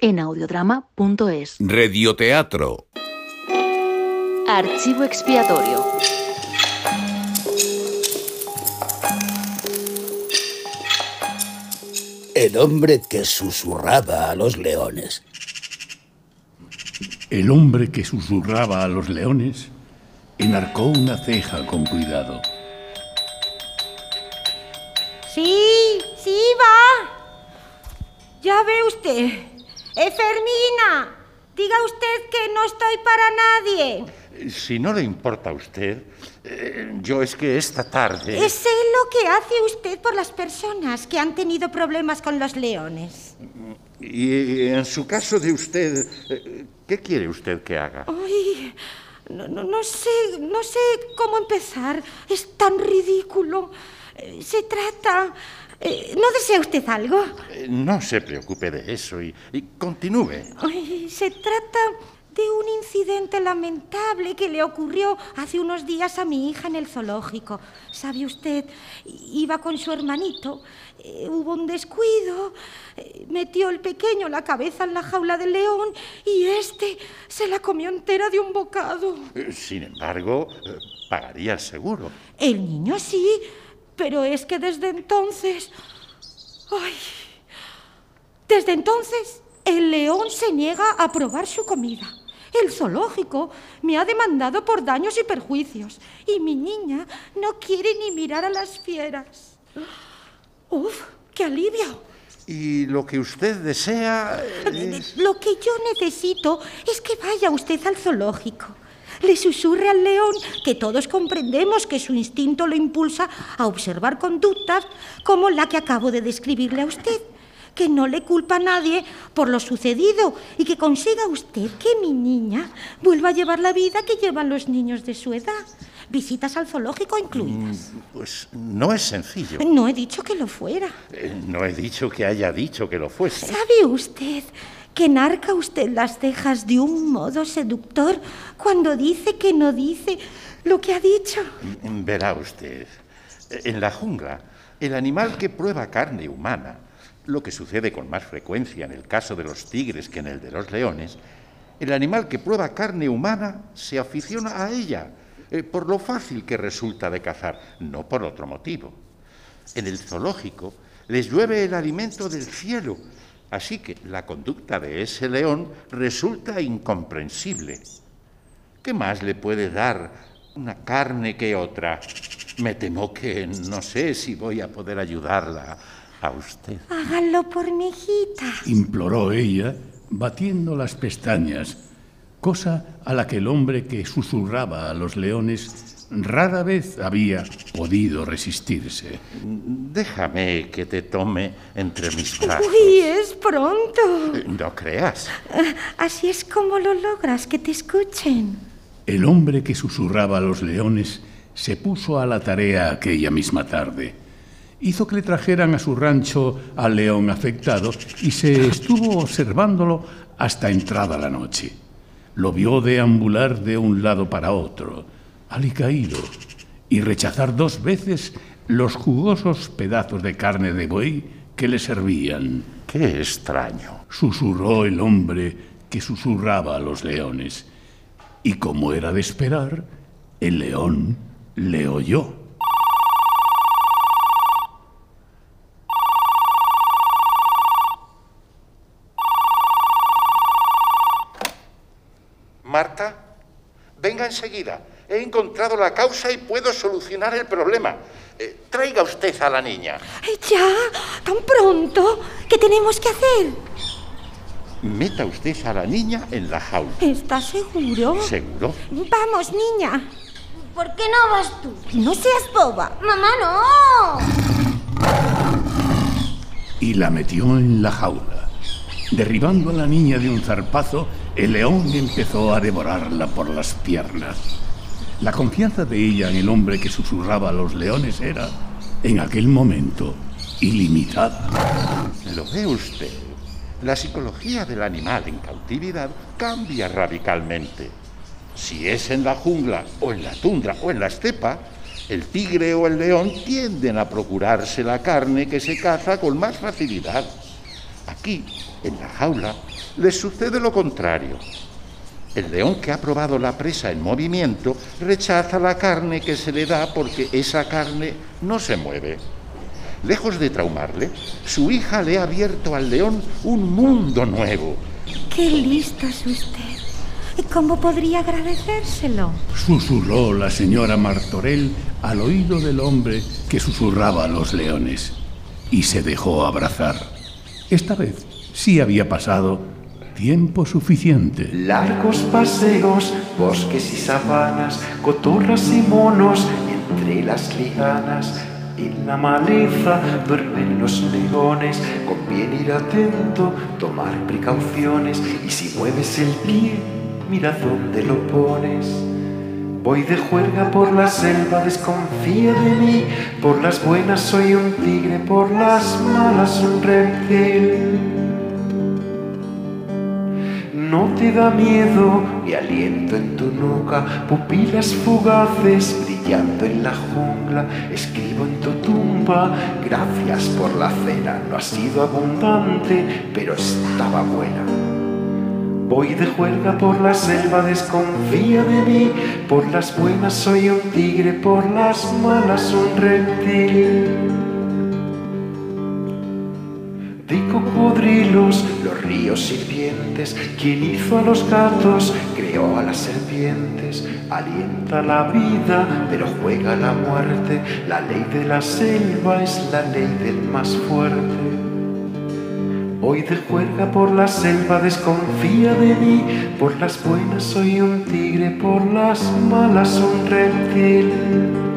en audiodrama.es. Radioteatro. Archivo expiatorio. El hombre que susurraba a los leones. El hombre que susurraba a los leones enarcó una ceja con cuidado. Sí, sí, va. Ya ve usted. Eh, Fermina, diga usted que no estoy para nadie. Si no le importa a usted, eh, yo es que esta tarde... Sé lo que hace usted por las personas que han tenido problemas con los leones. Y en su caso de usted, eh, ¿qué quiere usted que haga? Ay, no, no, no sé, no sé cómo empezar. Es tan ridículo. Eh, Se trata... eh, ¿No desea usted algo? Eh, No se preocupe de eso y, y continúe. Ay, se trata de un incidente lamentable que le ocurrió hace unos días a mi hija en el zoológico. ¿Sabe usted? Iba con su hermanito, eh, hubo un descuido, eh, metió el pequeño la cabeza en la jaula del león y este se la comió entera de un bocado. Eh, Sin embargo, pagaría el seguro. El niño sí, pero es que desde entonces... ¡Ay! Desde entonces, el león se niega a probar su comida. El zoológico me ha demandado por daños y perjuicios. Y mi niña no quiere ni mirar a las fieras. ¡Uf! ¡Qué alivio! Y lo que usted desea es... Lo que yo necesito es que vaya usted al zoológico. Le susurre al león que todos comprendemos que su instinto lo impulsa a observar conductas como la que acabo de describirle a usted. Que no le culpa a nadie por lo sucedido y que consiga usted que mi niña vuelva a llevar la vida que llevan los niños de su edad. Visitas al zoológico incluidas. Pues no es sencillo. No he dicho que lo fuera. Eh, No he dicho que haya dicho que lo fuese. ¿Sabe usted que narca usted las cejas de un modo seductor cuando dice que no dice lo que ha dicho? Verá usted, en la jungla, el animal que prueba carne humana, lo que sucede con más frecuencia en el caso de los tigres que en el de los leones, el animal que prueba carne humana se aficiona a ella eh, por lo fácil que resulta de cazar, no por otro motivo. En el zoológico les llueve el alimento del cielo, así que la conducta de ese león resulta incomprensible. ¿Qué más le puede dar una carne que otra? Me temo que no sé si voy a poder ayudarla a usted. Háganlo por mi hijita. Imploró ella, batiendo las pestañas, cosa a la que el hombre que susurraba a los leones rara vez había podido resistirse. Déjame que te tome entre mis brazos. Uy, es pronto. No creas. Ah, Así es como lo logras, que te escuchen. El hombre que susurraba a los leones se puso a la tarea aquella misma tarde. Hizo que le trajeran a su rancho al león afectado y se estuvo observándolo hasta entrada la noche. Lo vio deambular de un lado para otro, alicaído, y rechazar dos veces los jugosos pedazos de carne de buey que le servían. Qué extraño. Susurró el hombre que susurraba a los leones. Y como era de esperar, el león le oyó. Marta, venga enseguida. He encontrado la causa y puedo solucionar el problema. Eh, traiga usted a la niña. Ay, ¿Ya? ¿Tan pronto? ¿Qué tenemos que hacer? Meta usted a la niña en la jaula. ¿Estás seguro? ¿Seguro? Vamos, niña. ¿Por qué no vas tú? No seas boba. Mamá, no. y la metió en la jaula. Derribando a la niña de un zarpazo, el león empezó a devorarla por las piernas. La confianza de ella en el hombre que susurraba a los leones era, en aquel momento, ilimitada. ¿Lo ve usted? La psicología del animal en cautividad cambia radicalmente. Si es en la jungla o en la tundra o en la estepa, el tigre o el león tienden a procurarse la carne que se caza con más facilidad. Aquí, en la jaula, le sucede lo contrario. El león que ha probado la presa en movimiento rechaza la carne que se le da porque esa carne no se mueve. Lejos de traumarle, su hija le ha abierto al león un mundo nuevo. ¡Qué listo es usted! ¿Y cómo podría agradecérselo? Susurró la señora Martorell al oído del hombre que susurraba a los leones y se dejó abrazar. Esta vez sí había pasado tiempo suficiente. Largos paseos, bosques y sabanas, cotorras y monos entre las lianas. En la maleza duermen los leones, conviene ir atento, tomar precauciones y si mueves el pie, mira dónde lo pones. Voy de juerga por la selva, desconfía de mí, por las buenas soy un tigre, por las malas un reptil. No te da miedo mi aliento en tu nuca, pupilas fugaces brillando en la jungla. Escribo en tu tumba, gracias por la cena. No ha sido abundante, pero estaba buena. Voy de juerga por la selva, desconfía de mí. Por las buenas soy un tigre, por las malas un reptil. De cocodrilos, los ríos sirvientes, quien hizo a los gatos, creó a las serpientes, alienta la vida, pero juega la muerte, la ley de la selva es la ley del más fuerte. Voy de juerga por la selva, desconfía de mí, por las buenas soy un tigre, por las malas un reptil.